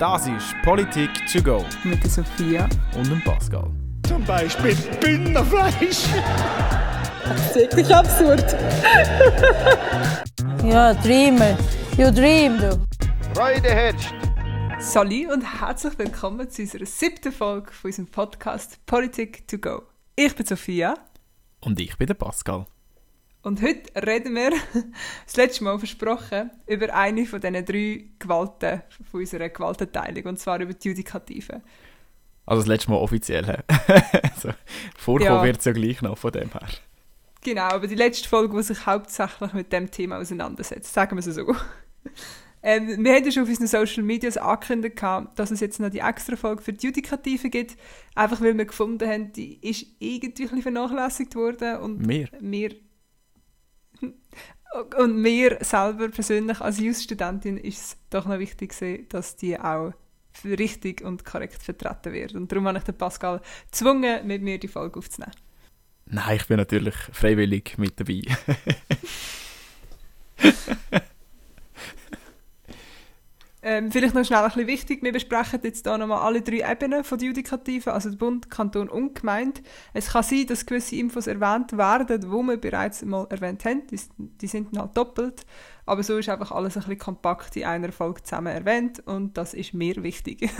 Das ist Politik to go Mit der Sophia. und dem Pascal. Zum Beispiel Bündnerfleisch. Das ist wirklich absurd. Ja, Dreamer. You dream, du. Freude herrscht. Salut und herzlich willkommen zu unserer siebten Folge von unserem Podcast Politik to go. Ich bin Sophia Und ich bin der Pascal. Und heute reden wir, das letzte Mal versprochen, über eine von diesen drei Gewalten von unserer Gewaltenteilung, und zwar über die Judikative. Also das letzte Mal offiziell. also, vorkommen Ja. wird es ja gleich noch von dem her. Genau, aber die letzte Folge, die sich hauptsächlich mit dem Thema auseinandersetzt, sagen wir es so. Ähm, wir hatten schon auf unseren Social Medias angekündigt, dass es jetzt noch die extra Folge für die Judikative gibt, einfach weil wir gefunden haben, die ist irgendwie ein vernachlässigt worden und Mehr. wir und mir selber persönlich als Jus-Studentin ist es doch noch wichtig dass die auch richtig und korrekt vertreten wird. Und darum habe ich den Pascal gezwungen, mit mir die Folge aufzunehmen. Nein, ich bin natürlich freiwillig mit dabei. Ähm, vielleicht noch schnell ein bisschen wichtig, wir besprechen jetzt hier nochmal alle drei Ebenen von der Judikative, also Bund, Kanton und Gemeinde. Es kann sein, dass gewisse Infos erwähnt werden, die wir bereits mal erwähnt haben, die, die sind dann halt doppelt, aber so ist einfach alles ein bisschen kompakt in einer Folge zusammen erwähnt und das ist mir wichtig.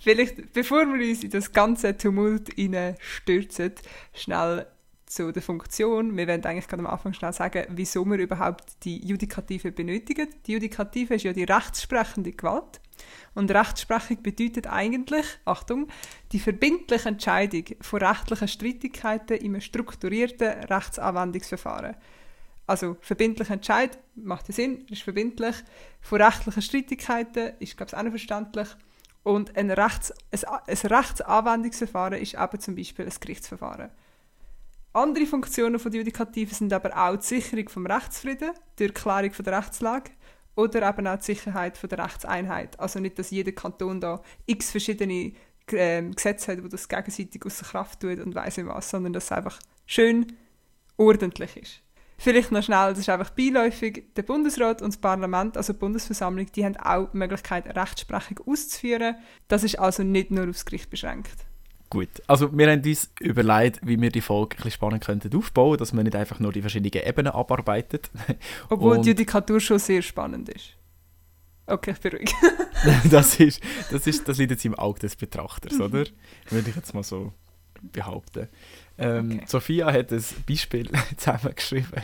Vielleicht, bevor wir uns in das ganze Tumult stürzen, schnell zu der Funktion. Wir wollen eigentlich gerade am Anfang schnell sagen, wieso wir überhaupt die Judikative benötigen. Die Judikative ist ja die rechtssprechende Gewalt. Und Rechtsprechung bedeutet eigentlich, Achtung, die verbindliche Entscheidung von rechtlichen Streitigkeiten in einem strukturierten Rechtsanwendungsverfahren. Also verbindlicher Entscheid macht Sinn, ist verbindlich. Von rechtlichen Streitigkeiten ist, glaube ich, auch noch verständlich. Und ein, Rechts, ein, ein Rechtsanwendungsverfahren ist eben zum Beispiel ein Gerichtsverfahren. Andere Funktionen der Judikative sind aber auch die Sicherung vom Rechtsfrieden durch Klärung von der Rechtslage oder eben auch die Sicherheit von der Rechtseinheit. Also nicht, dass jeder Kanton da x verschiedene ähm, Gesetze hat, wo das gegenseitig außer Kraft tut und weiss nicht was, sondern dass es einfach schön ordentlich ist. Vielleicht noch schnell, das ist einfach beiläufig, der Bundesrat und das Parlament, also die Bundesversammlung, die haben auch die Möglichkeit, Rechtsprechung auszuführen. Das ist also nicht nur aufs Gericht beschränkt. Gut, also wir haben uns überlegt, wie wir die Folge ein bisschen spannend könnten aufbauen, dass man nicht einfach nur die verschiedenen Ebenen abarbeitet. Obwohl die Judikatur schon sehr spannend ist. Okay, ich beruhige. das, ist, das, ist, das liegt jetzt im Auge des Betrachters, oder? Würde ich jetzt mal so behaupten. Ähm, Okay. Sophia hat ein Beispiel zusammengeschrieben.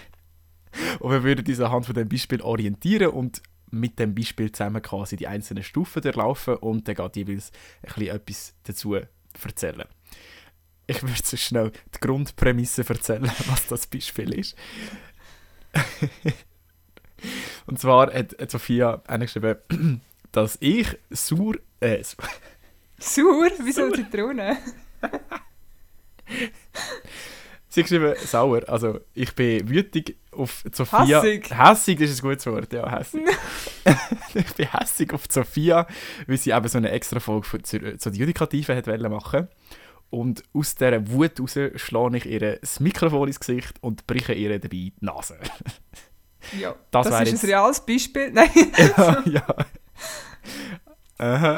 Und wir würden uns anhand von dem Beispiel orientieren und mit dem Beispiel zusammen quasi die einzelnen Stufen durchlaufen und dann geht jeweils ein bisschen etwas dazu erzählen. Ich würde so schnell die Grundprämisse erzählen, was das Beispiel ist. und zwar hat, hat Sophia geschrieben, dass ich sauer, äh, Sauer? Wieso Zitrone? Sie geschrieben, sauer. Also, ich bin wütig auf Sophia. Hässig. Hässig ist ein gutes Wort, ja, hässig. ich bin hässig auf Sophia, weil sie eben so eine extra Folge zur, zur Judikative hat machen Und aus dieser Wut raus schlage ich ihr das Mikrofon ins Gesicht und breche ihr dabei die Nase. Ja, Das das, ist jetzt- ein reales Beispiel. Nein, ja, ja.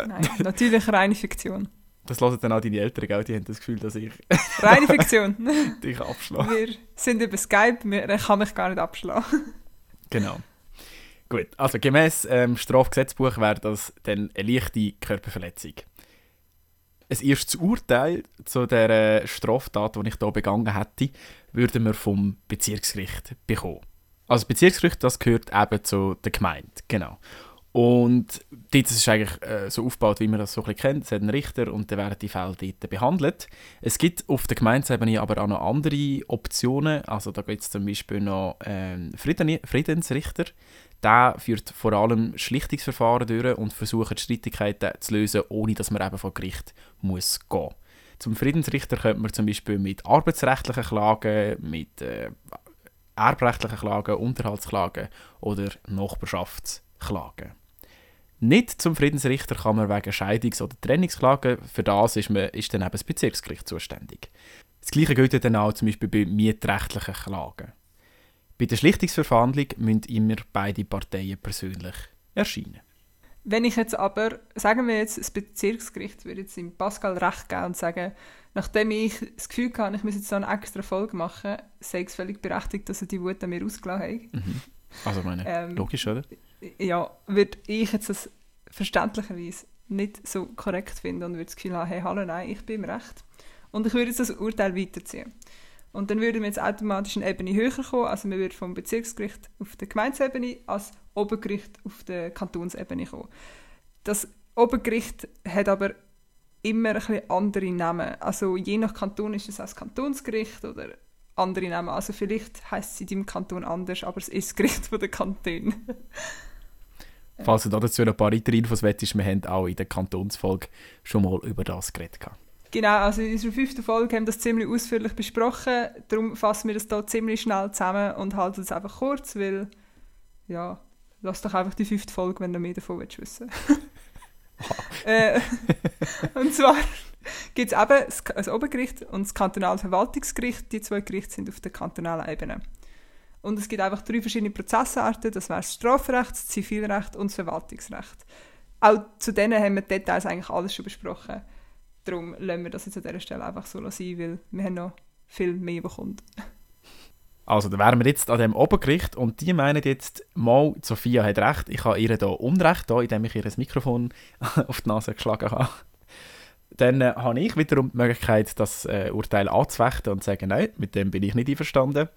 Nein natürlich reine Fiktion. Das hören dann auch deine Eltern, gell? Die haben das Gefühl, dass ich Reine Fiktion. dich abschlage. Wir sind über Skype, er kann mich gar nicht abschlagen. Genau. Gut, also gemäß ähm, Strafgesetzbuch wäre das dann eine leichte Körperverletzung. Ein erstes Urteil zu der Straftat, die ich hier begangen hätte, würden wir vom Bezirksgericht bekommen. Also Bezirksgericht, das gehört eben zu der Gemeinde, genau. Und dort ist es eigentlich äh, so aufgebaut, wie man das so ein bisschen kennt. Es hat einen Richter und dann werden die Fälle dort behandelt. Es gibt auf der Gemeindeebene aber auch noch andere Optionen. Also da gibt es zum Beispiel noch ähm, Frieden Friedensrichter. Der führt vor allem Schlichtungsverfahren durch und versucht Streitigkeiten zu lösen, ohne dass man eben vor Gericht muss gehen. Zum Friedensrichter könnte man zum Beispiel mit arbeitsrechtlichen Klagen, mit äh, erbrechtlichen Klagen, Unterhaltsklagen oder Nachbarschaftsklagen. Nicht zum Friedensrichter kann man wegen Scheidungs- oder Trennungsklagen, für das ist, man, ist dann eben das Bezirksgericht zuständig. Das gleiche gilt dann auch zum Beispiel bei mietrechtlichen Klagen. Bei der Schlichtungsverhandlung müssen immer beide Parteien persönlich erscheinen. Wenn ich jetzt aber, sagen wir jetzt, das Bezirksgericht würde jetzt dem Pascal recht geben und sagen, nachdem ich das Gefühl hatte, ich muss jetzt so eine extra Folge machen, sei es völlig berechtigt, dass er die Wut an mir ausgelassen hat. Mhm. Also meine, Ähm, logisch, oder? Ja, würde ich jetzt das verständlicherweise nicht so korrekt finden und würde das Gefühl haben, hey, hallo, nein, ich bin im Recht. Und ich würde jetzt das Urteil weiterziehen. Und dann würden wir jetzt automatisch eine Ebene höher kommen, also wir würden vom Bezirksgericht auf der Gemeindeebene als Obergericht auf der Kantonsebene kommen. Das Obergericht hat aber immer ein bisschen andere Namen. Also je nach Kanton ist es auch das Kantonsgericht oder andere Namen. Also vielleicht heißt es in deinem Kanton anders, aber es ist das Gericht von der Kantone. Falls du dazu noch ein paar weitere Infos wettest, wir haben auch in der Kantonsfolge schon mal über das geredet. Genau, also in unserer fünften Folge haben wir das ziemlich ausführlich besprochen. Darum fassen wir das hier ziemlich schnell zusammen und halten es einfach kurz, weil, ja, lass doch einfach die fünfte Folge, wenn du mehr davon willst wissen äh, Und zwar gibt es eben das, Obergericht und das kantonale Verwaltungsgericht. Die zwei Gerichte sind auf der kantonalen Ebene. Und es gibt einfach drei verschiedene Prozessarten. Das wäre das Strafrecht, das Zivilrecht und das Verwaltungsrecht. Auch zu denen haben wir die Details eigentlich alles schon besprochen. Darum lassen wir das jetzt an dieser Stelle einfach so sein, weil wir haben noch viel mehr bekommen. Also, da wären wir jetzt an dem Obergericht und die meinen jetzt, mal, Sophia hat recht, ich habe ihr da Unrecht, da, indem ich ihr das Mikrofon auf die Nase geschlagen habe. Dann äh, habe ich wiederum die Möglichkeit, das äh, Urteil anzufechten und zu sagen, nein, mit dem bin ich nicht einverstanden.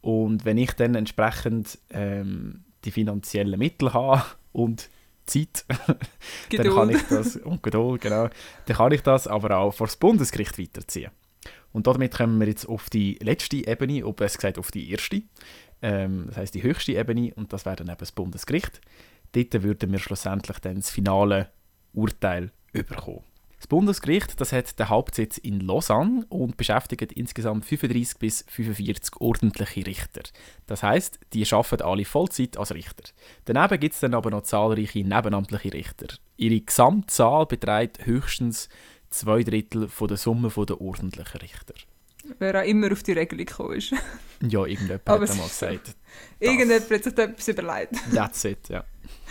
Und wenn ich dann entsprechend ähm, die finanziellen Mittel habe und Zeit, dann kann ich das, und Geduld, genau, dann kann ich das aber auch vor das Bundesgericht weiterziehen. Und damit kommen wir jetzt auf die letzte Ebene, oder besser gesagt auf die erste, ähm, das heißt die höchste Ebene, und das wäre dann eben das Bundesgericht. Dort würden wir schlussendlich dann das finale Urteil überkommen. Das Bundesgericht das hat den Hauptsitz in Lausanne und beschäftigt insgesamt 35 bis 45 ordentliche Richter. Das heißt, die arbeiten alle Vollzeit als Richter. Daneben gibt es dann aber noch zahlreiche nebenamtliche Richter. Ihre Gesamtzahl beträgt höchstens zwei Drittel von der Summe der ordentlichen Richter. Wer auch immer auf die Regelung gekommen ist. Ja, irgendjemand Aber hat einmal so. gesagt. Irgendjemand hat sich etwas überlegt. That's it, ja.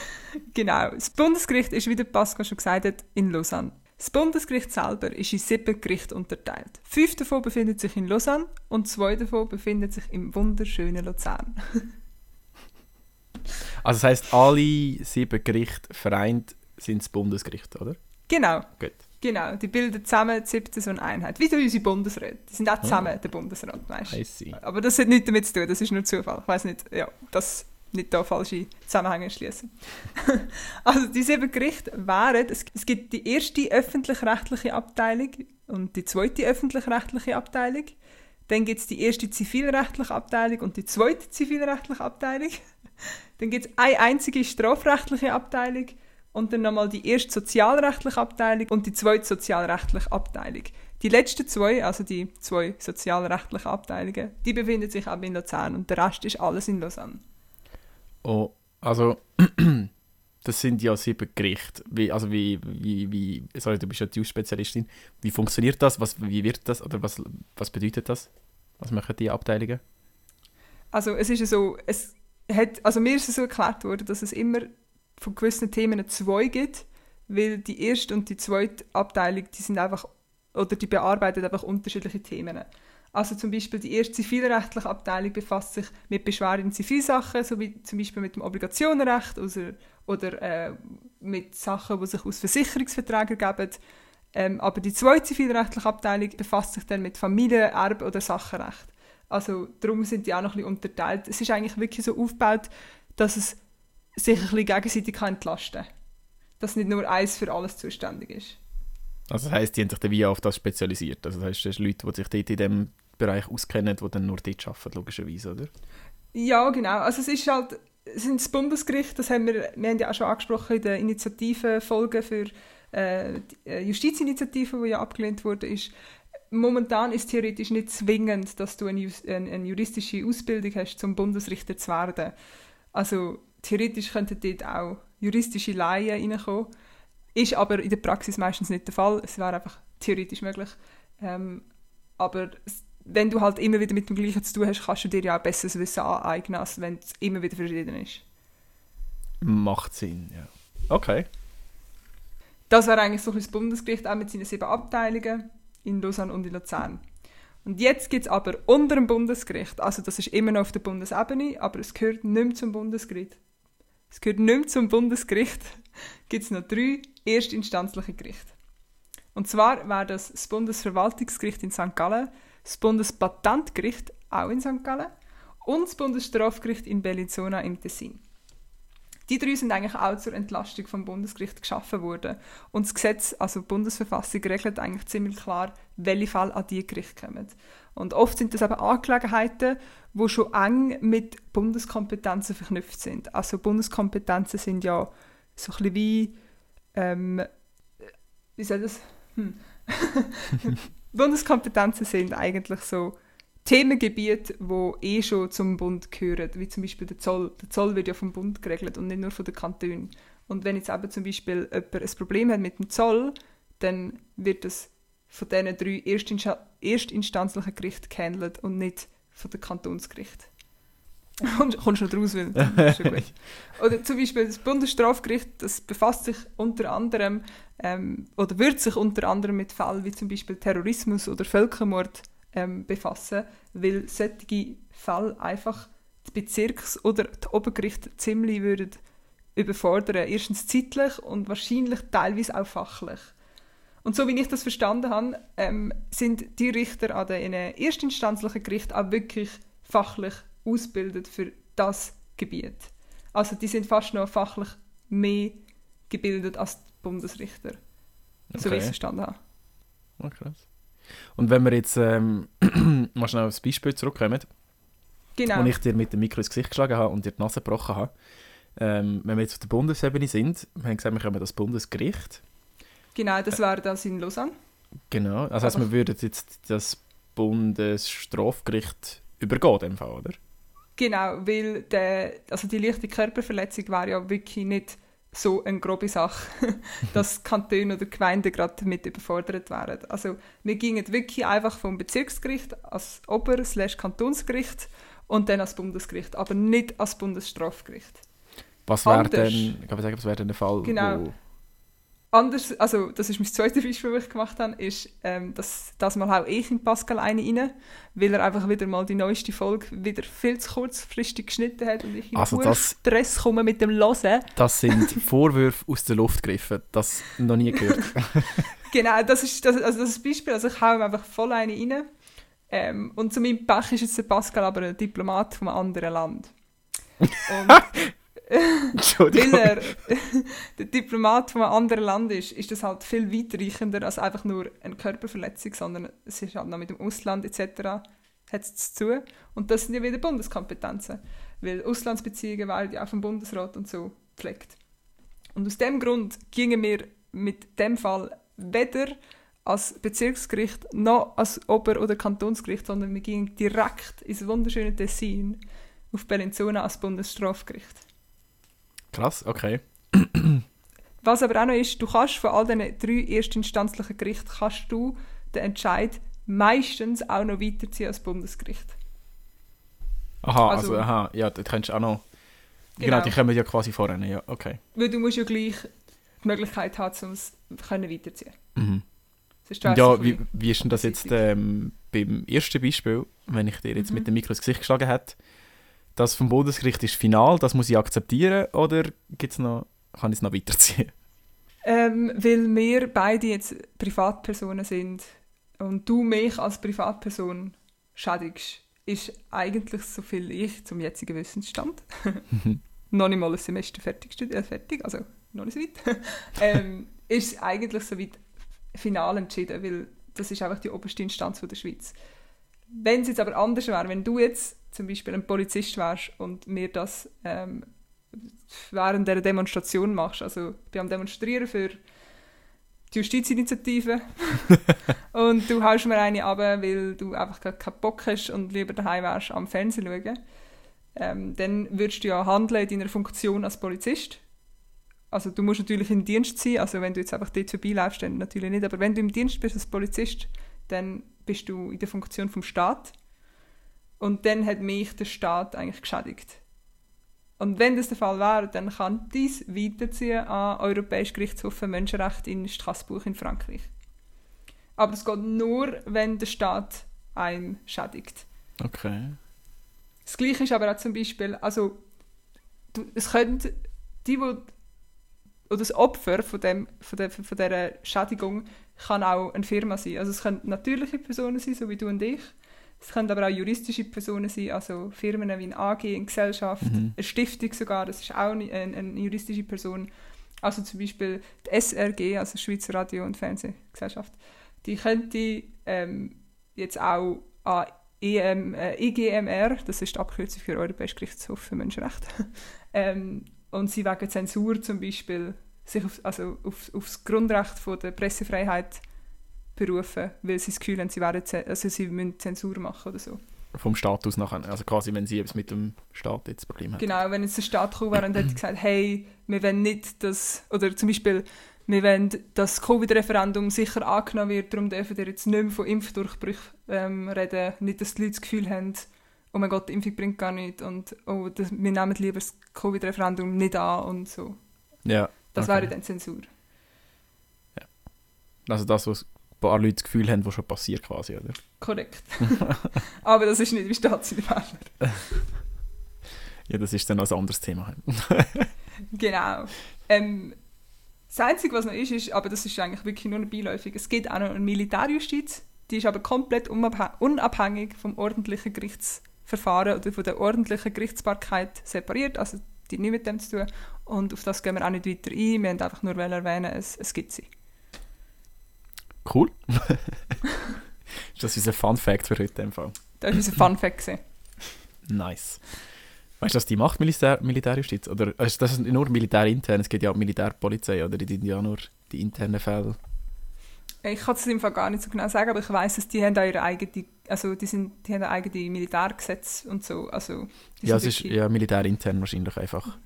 Genau. Das Bundesgericht ist, wie der Pascal schon gesagt hat, in Lausanne. Das Bundesgericht selber ist in sieben Gerichte unterteilt. Fünf davon befindet sich in Lausanne und zwei davon befinden sich im wunderschönen Luzern. Also das heisst, alle sieben Gerichte vereint sind das Bundesgericht, oder? Genau, Gut. Genau. Die bilden zusammen die siebte so eine Einheit. Wie unsere Bundesräte. Die sind auch zusammen der Bundesrat, weißt du? Aber das hat nichts damit zu tun, das ist nur Zufall. Ich weiß nicht, ja, das nicht da falsche Zusammenhänge schließen. also die sieben Gerichte wären, es, es gibt die erste öffentlich-rechtliche Abteilung und die zweite öffentlich-rechtliche Abteilung. Dann gibt es die erste zivilrechtliche Abteilung und die zweite zivilrechtliche Abteilung. Dann gibt es eine einzige strafrechtliche Abteilung und dann nochmal die erste sozialrechtliche Abteilung und die zweite sozialrechtliche Abteilung. Die letzten zwei, also die zwei sozialrechtlichen Abteilungen, die befinden sich aber in Luzern und der Rest ist alles in Lausanne. Oh, also, das sind ja sieben Gerichte. Wie, also wie, wie, wie, sorry, du bist ja die Spezialistin. Wie funktioniert das? Was, wie wird das? Oder was, was bedeutet das? Was machen die Abteilungen? Also es ist ja so, es hat, also mir ist es so erklärt worden, dass es immer von gewissen Themen zwei gibt, weil die erste und die zweite Abteilung, die sind einfach, oder die bearbeiten einfach unterschiedliche Themen. Also zum Beispiel die erste zivilrechtliche Abteilung befasst sich mit Beschwerden in Zivilsachen, so wie zum Beispiel mit dem Obligationenrecht oder, oder äh, mit Sachen, die sich aus Versicherungsverträgen ergeben. Ähm, aber die zweite zivilrechtliche Abteilung befasst sich dann mit Familie, Erbe oder Sachenrecht. Also darum sind die auch noch ein bisschen unterteilt. Es ist eigentlich wirklich so aufgebaut, dass es sich ein bisschen gegenseitig entlasten kann. Dass nicht nur eins für alles zuständig ist. Also das heisst, die haben sich dann wie auf das spezialisiert. Also das heisst, das sind Leute, die sich dort in dem Bereich auskennen, die dann nur dort arbeiten, logischerweise, oder? Ja, genau. Also es ist halt, es sind das Bundesgericht, das haben wir, wir haben ja auch schon angesprochen in der Initiativenfolge für äh, die äh, Justizinitiative, die ja abgelehnt wurde, ist, momentan ist theoretisch nicht zwingend, dass du eine, eine, eine juristische Ausbildung hast, zum Bundesrichter zu werden. Also theoretisch könnten dort auch juristische Laien reinkommen. Ist aber in der Praxis meistens nicht der Fall. Es wäre einfach theoretisch möglich. Ähm, aber wenn du halt immer wieder mit dem Gleichen zu tun hast, kannst du dir ja auch besseres Wissen aneignen, als wenn es immer wieder verschieden ist. Macht Sinn, ja. Okay. Das wäre eigentlich so ein das Bundesgericht, auch mit seinen sieben Abteilungen in Lausanne und in Luzern. Und jetzt gibt es aber unter dem Bundesgericht, also das ist immer noch auf der Bundesebene, aber es gehört nicht mehr zum Bundesgericht. Es gehört nicht mehr zum Bundesgericht, gibt es noch drei erstinstanzliche Gerichte. Und zwar wäre das das Bundesverwaltungsgericht in St. Gallen, das Bundespatentgericht auch in St. Gallen und das Bundesstrafgericht in Bellinzona im Tessin. Die drei sind eigentlich auch zur Entlastung vom Bundesgericht geschaffen worden. Und das Gesetz, also die Bundesverfassung, regelt eigentlich ziemlich klar, welche Fälle an die Gerichte kommen. Und oft sind das eben Angelegenheiten, die schon eng mit Bundeskompetenzen verknüpft sind. Also Bundeskompetenzen sind ja so ein bisschen wie, ähm, wie soll das? Hm. Bundeskompetenzen sind eigentlich so Themengebiete, die eh schon zum Bund gehören, wie zum Beispiel der Zoll. Der Zoll wird ja vom Bund geregelt und nicht nur von den Kantonen. Und wenn jetzt eben zum Beispiel jemand ein Problem hat mit dem Zoll, dann wird das von diesen drei erstinstanzlichen Gerichten gehandelt und nicht von den Kantonsgerichten. Kommst du noch raus, weil das ist schon gut. Oder zum Beispiel das Bundesstrafgericht, das befasst sich unter anderem ähm, oder wird sich unter anderem mit Fällen wie zum Beispiel Terrorismus oder Völkermord ähm, befassen, weil solche Fälle einfach die Bezirks- oder die Obergerichte ziemlich würden überfordern. Erstens zeitlich und wahrscheinlich teilweise auch fachlich. Und so wie ich das verstanden habe, ähm, sind die Richter an den erstinstanzlichen Gerichten auch wirklich fachlich ausgebildet für das Gebiet. Also die sind fast noch fachlich mehr gebildet als die Bundesrichter. Okay. So wie ich es verstanden habe. Oh, krass. Und wenn wir jetzt ähm, mal schnell aufs Beispiel zurückkommen, genau. wo ich dir mit dem Mikro ins Gesicht geschlagen habe und dir die Nase gebrochen habe, ähm, wenn wir jetzt auf der Bundesebene sind, wir haben gesagt, wir kommen das Bundesgericht. Genau, das wäre das in Lausanne. Genau, also heißt, wir würden jetzt das Bundesstrafgericht übergehen, in dem Fall, oder? Genau, weil der, also die leichte Körperverletzung wäre ja wirklich nicht so eine grobe Sache, dass Kantone oder Gemeinden gerade damit überfordert wären. Also wir gingen wirklich einfach vom Bezirksgericht als Ober- Kantonsgericht und dann als Bundesgericht, aber nicht als Bundesstrafgericht. Was wäre denn, kann sagen, was wäre denn der Fall, genau. wo anders, also das ist mein zweites Beispiel, das ich gemacht habe, ist, ähm, dass das mal auch ich in Pascal eine rein, weil er einfach wieder mal die neueste Folge wieder viel zu kurzfristig geschnitten hat und ich in also das, Stress komme mit dem Hören. Das sind Vorwürfe aus der Luft gegriffen, das noch nie gehört. genau, das ist das, also das ist Beispiel, also ich haue ihm einfach voll eine rein. Ähm, und zu meinem Pech ist jetzt der Pascal aber ein Diplomat einem anderen Land. Und weil er der Diplomat von einem anderen Land ist, ist das halt viel weitreichender als einfach nur eine Körperverletzung, sondern es ist halt noch mit dem Ausland etc. hat es zu tun. Und das sind ja wieder Bundeskompetenzen, weil Auslandsbeziehungen werden ja auch vom Bundesrat und so gepflegt. Und aus dem Grund gingen wir mit dem Fall weder als Bezirksgericht noch als Ober- oder Kantonsgericht, sondern wir gingen direkt ins wunderschöne Tessin auf Bellinzona als Bundesstrafgericht. Krass, okay. Was aber auch noch ist, du kannst von all diesen drei erstinstanzlichen Gerichten kannst du den Entscheid meistens auch noch weiterziehen als Bundesgericht. Aha, also, also aha, ja, das kannst du auch noch. Genau. genau, die kommen ja quasi voran, ja, okay. Weil du musst ja gleich die Möglichkeit haben, um es weiterziehen. Mhm. Ja, wie, wie ist denn das jetzt ähm, beim ersten Beispiel, wenn ich dir jetzt mhm. mit dem Mikro ins Gesicht geschlagen hätte? Das vom Bundesgericht ist final, das muss ich akzeptieren oder gibt's noch, kann ich es noch weiterziehen? Ähm, weil wir beide jetzt Privatpersonen sind und du mich als Privatperson schädigst, ist eigentlich so viel ich zum jetzigen Wissensstand. noch nicht mal ein Semester fertig, äh, fertig also noch nicht so weit. ähm, ist eigentlich so weit final entschieden, weil das ist einfach die oberste Instanz von der Schweiz. Wenn es jetzt aber anders wäre, wenn du jetzt zum Beispiel ein Polizist wärst und mir das ähm, während der Demonstration machst. Also ich bin am Demonstrieren für die Justizinitiative und du haust mir eine ab, weil du einfach keinen Bock hast und lieber daheim wärst am Fernsehen schauen. Ähm, dann würdest du ja handeln in deiner Funktion als Polizist. Also du musst natürlich im Dienst sein, also wenn du jetzt einfach dort vorbeiläufst, dann natürlich nicht, aber wenn du im Dienst bist als Polizist, dann bist du in der Funktion vom Staat und dann hat mich der Staat eigentlich geschädigt. Und wenn das der Fall wäre, dann kann dies weiterziehen an Europäisch Gerichtshof für Menschenrechte in Straßburg in Frankreich. Aber es geht nur, wenn der Staat einem schädigt. Okay. Das Gleiche ist aber auch zum Beispiel, also du, es könnte die, wo, oder das Opfer von, dem, von, der, von dieser Schädigung kann auch eine Firma sein. Also es können natürliche Personen sein, so wie du und ich. Es können aber auch juristische Personen sein, also Firmen wie eine AG, eine Gesellschaft, Mhm. eine Stiftung sogar, das ist auch eine, eine, juristische Person. Also zum Beispiel die SRG, also Schweizer Radio- und Fernsehgesellschaft, die könnte ähm, jetzt auch an EM, äh, IGMR, das ist die Abkürzung für Europäischer Gerichtshof für Menschenrechte, ähm, und sie wegen Zensur zum Beispiel sich auf, also auf, auf das Grundrecht von der Pressefreiheit berufen, weil sie das Gefühl haben, sie, wären, also sie müssen Zensur machen oder so. Vom Status nachher. Also quasi, wenn sie etwas mit dem Staat jetzt Problem hat. Genau, wenn jetzt der Staat gekommen wäre und hätte gesagt, hey, wir wollen nicht, dass, oder zum Beispiel, wir wollen, dass das Covid-Referendum sicher angenommen wird, darum dürfen wir jetzt nicht mehr von Impfdurchbrüchen ähm, reden, nicht, dass die Leute das Gefühl haben, oh mein Gott, die Impfung bringt gar nichts und oh, das, wir nehmen lieber das Covid-Referendum nicht an und so. Ja. Das okay. wäre dann Zensur. Also das, was paar Leute das Gefühl haben, was schon passiert quasi, oder? Korrekt. Aber das ist nicht, wie es in. Ja, das ist dann noch ein anderes Thema. Genau. Ähm, das Einzige, was noch ist, ist, aber das ist eigentlich wirklich nur beiläufig, es gibt auch noch eine Militärjustiz, die ist aber komplett unabhä- unabhängig vom ordentlichen Gerichtsverfahren oder von der ordentlichen Gerichtsbarkeit separiert, also die nichts mit dem zu tun. Und auf das gehen wir auch nicht weiter ein, wir haben einfach nur erwähnen, es, es gibt sie. Cool. ist das unser Fun Fact für heute im Fall? Das war unser Fun Fact. Nice. Weißt du, was die macht, Militär, Militärjustiz? Oder also das ist nur militärintern, es gibt ja auch Militärpolizei, oder? Die tun ja nur die internen Fälle. Ich kann es im Fall gar nicht so genau sagen, aber ich weiß, dass die haben auch ihre eigene, also die, sind, die haben eigene Militärgesetze und so. Also, die Ja, es sind ist ja militärintern wahrscheinlich einfach.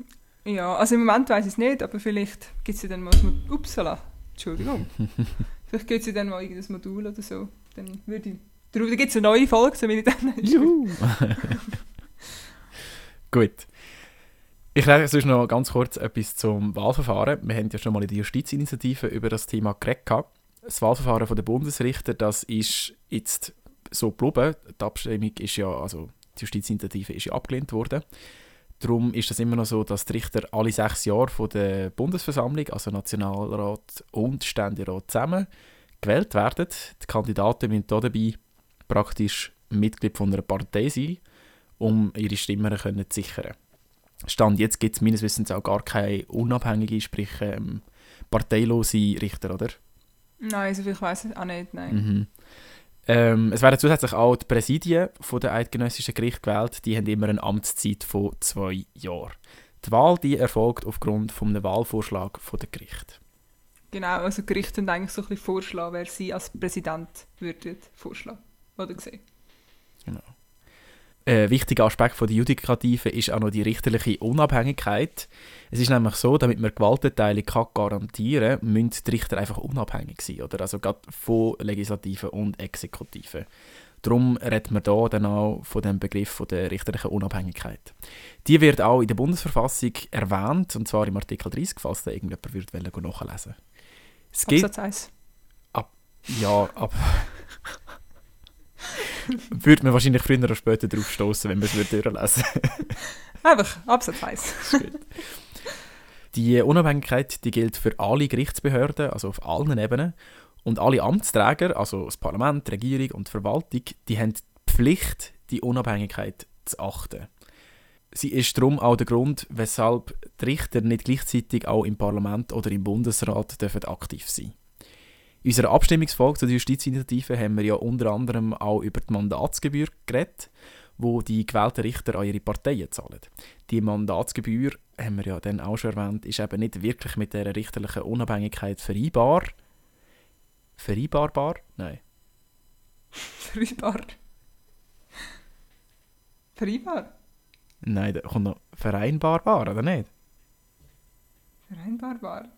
Ja, also im Moment weiß ich es nicht, aber vielleicht gibt es ja dann mal Modul. Upsala, Entschuldigung. vielleicht gibt es ja dann mal irgendein Modul oder so. Dann würde ich. Darüber gibt es eine neue Folge zu Militär. Juhu! Gut. Ich rede sonst noch ganz kurz etwas zum Wahlverfahren. Wir haben ja schon mal in der Justizinitiative über das Thema geredet. Das Wahlverfahren der Bundesrichter, das ist jetzt so geblieben. Die Abstimmung ist ja, also die Justizinitiative ist ja abgelehnt worden. Darum ist es immer noch so, dass die Richter alle sechs Jahre von der Bundesversammlung, also Nationalrat und Ständerat zusammen gewählt werden. Die Kandidaten müssen dabei praktisch Mitglied von einer Partei sein, um ihre Stimmen können zu sichern. Stand jetzt gibt es meines Wissens auch gar keine unabhängige, sprich ähm, parteilose Richter, oder? Nein, so viel ich weiß auch nicht. Nein. Mhm. Ähm, es werden zusätzlich auch die Präsidien von der eidgenössischen Gericht gewählt. Die haben immer eine Amtszeit von zwei Jahren. Die Wahl die erfolgt aufgrund von einem Wahlvorschlag von der Gericht. Genau, also Gerichte haben eigentlich so ein bisschen vorschlagen, wer sie als Präsident würde vorschlagen. Oder gesehen. Ein wichtiger Aspekt von der Judikative ist auch noch die richterliche Unabhängigkeit. Es ist nämlich so, damit man Gewaltenteilung kann garantieren kann, müssen die Richter einfach unabhängig sein. Oder? Also gerade von Legislative und Exekutive. Darum redet man da dann auch von dem Begriff von der richterlichen Unabhängigkeit. Die wird auch in der Bundesverfassung erwähnt, und zwar im Artikel 30, falls da irgendjemand würde nachlesen Es gibt Absatz 1. ja, aber. würde man wahrscheinlich früher oder später drauf stoßen, wenn man es würde durchlesen Einfach, Absatz 1. Die Unabhängigkeit die gilt für alle Gerichtsbehörden, also auf allen Ebenen. Und alle Amtsträger, also das Parlament, die Regierung und die Verwaltung, die haben die Pflicht, die Unabhängigkeit zu achten. Sie ist darum auch der Grund, weshalb die Richter nicht gleichzeitig auch im Parlament oder im Bundesrat dürfen aktiv sein In unserer Abstimmungsfolge zur Justizinitiative haben wir ja unter anderem auch über die Mandatsgebühr geredet, wo die gewählten Richter an ihre Parteien zahlen. Die Mandatsgebühr, haben wir ja dann auch schon erwähnt, ist eben nicht wirklich mit der richterlichen Unabhängigkeit vereinbar. Vereinbarbar? Nein. Vereinbar. Vereinbar? Nein, da kommt noch vereinbarbar, oder nicht? Vereinbarbar.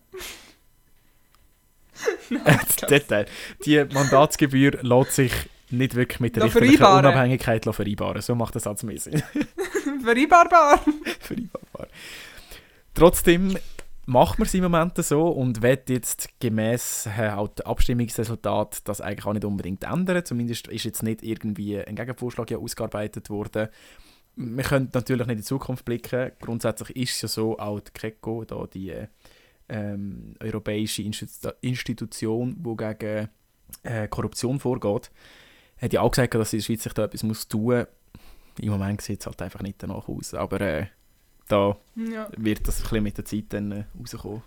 das Detail. Die Mandatsgebühr lässt sich nicht wirklich mit der richterlichen. Unabhängigkeit vereinbaren. So macht das Satz mehr Sinn. Vereinbarbar. vereinbarbar. Trotzdem macht man es im Moment so und wird jetzt gemäß äh, dem Abstimmungsresultat das eigentlich auch nicht unbedingt ändern. Zumindest ist jetzt nicht irgendwie ein Gegenvorschlag ja ausgearbeitet worden. Wir können natürlich nicht in die Zukunft blicken. Grundsätzlich ist es ja so, auch die KECO, da die ähm, europäische Institu Institution, die gegen äh, Korruption vorgeht, hat ja auch gesagt, dass der Schweiz sich da etwas muss tun muss. Im Moment sieht es halt einfach nicht danach aus. Aber äh, da Ja. wird das ein bisschen mit der Zeit dann äh, rauskommen.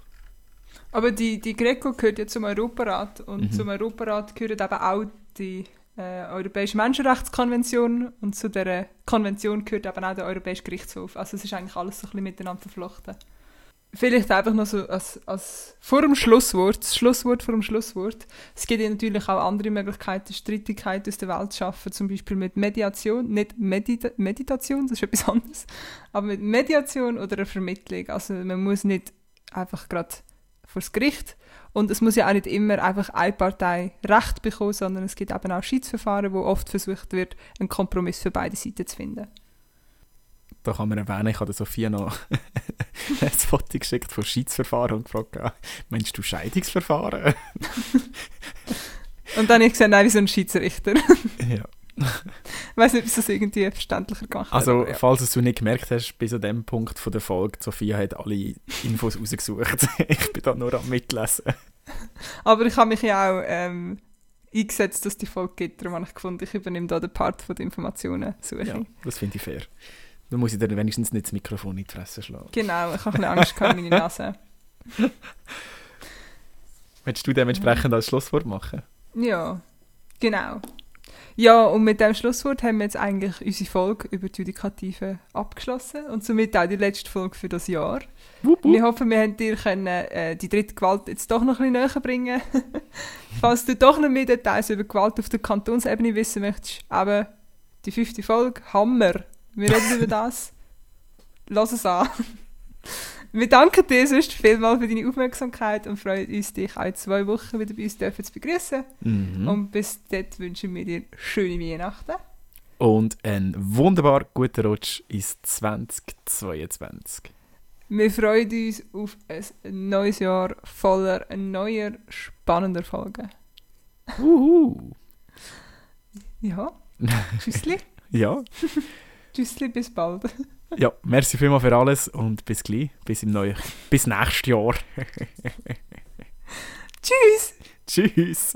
Aber die, die Greco gehört ja zum Europarat und Mhm. zum Europarat gehören eben auch die äh, Europäische Menschenrechtskonvention und zu der Konvention gehört eben auch der Europäische Gerichtshof. Also es ist eigentlich alles so ein bisschen miteinander verflochten. Vielleicht einfach noch so als, als vor dem Schlusswort, das Schlusswort vor dem Schlusswort. Es gibt ja natürlich auch andere Möglichkeiten, Streitigkeiten aus der Welt zu schaffen, zum Beispiel mit Mediation, nicht Medita Meditation, das ist etwas anderes, aber mit Mediation oder einer Vermittlung. Also man muss nicht einfach gerade vor das Gericht. Und es muss ja auch nicht immer einfach eine Partei Recht bekommen, sondern es gibt eben auch Schiedsverfahren, wo oft versucht wird, einen Kompromiss für beide Seiten zu finden. Da kann man erwähnen, ich habe der Sophia noch ein Foto geschickt von Schiedsverfahren und gefragt, ah, meinst du Scheidungsverfahren? Und dann habe ich gesagt, nein, wie so ein Schiedsrichter. ja. Ich weiß nicht, ob es das irgendwie verständlicher gemacht hat, Also, ja. falls du es nicht gemerkt hast, bis an dem Punkt von der Folge, Sophia hat alle Infos rausgesucht. ich bin da nur am Mitlesen. aber ich habe mich ja auch ähm, eingesetzt, dass die Folge gibt. Darum habe ich gefunden, ich übernehme da den Part von der Informationen suche. Ja, das finde ich fair. Dann muss ich dir wenigstens nicht das Mikrofon in die Fresse schlagen. Genau, ich habe ein Angst gehabt, meine Nase. Willst du dementsprechend als Schlusswort machen? Ja, genau. Ja, und mit dem Schlusswort haben wir jetzt eigentlich unsere Folge über die Judikative abgeschlossen und somit auch die letzte Folge für das Jahr. Wir hoffen, wir haben dir können, äh, die dritte Gewalt jetzt doch noch ein bisschen näher bringen. Falls du doch noch mehr Details über Gewalt auf der Kantonsebene wissen möchtest, eben die fünfte Folge, Hammer. Wir reden über das. Lass es an. Wir danken dir sonst vielmals für deine Aufmerksamkeit und freuen uns, dich auch in zwei Wochen wieder bei uns dürfen zu begrüßen. Mhm. Und bis dort wünschen wir dir schöne Weihnachten. Und einen wunderbar guten Rutsch ins 2022. Wir freuen uns auf ein neues Jahr voller neuer, spannender Folgen. Uhu. Ja, tschüssli. Ja. Tschüssli, bis bald. ja, merci vielmals für alles und bis gleich. Bis im neuen, bis nächstes Jahr. Tschüss! Tschüss.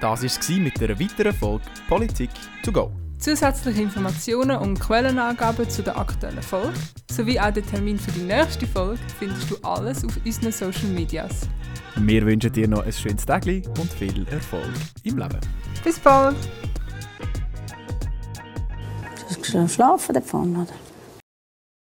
Das war es mit einer weiteren Folge Politik to go. Zusätzliche Informationen und Quellenangaben zu der aktuellen Folge sowie auch den Termin für die nächste Folge findest du alles auf unseren Social Medias. Wir wünschen dir noch ein schönes Tag und viel Erfolg im Leben. Bis bald! Schlafen davon, oder?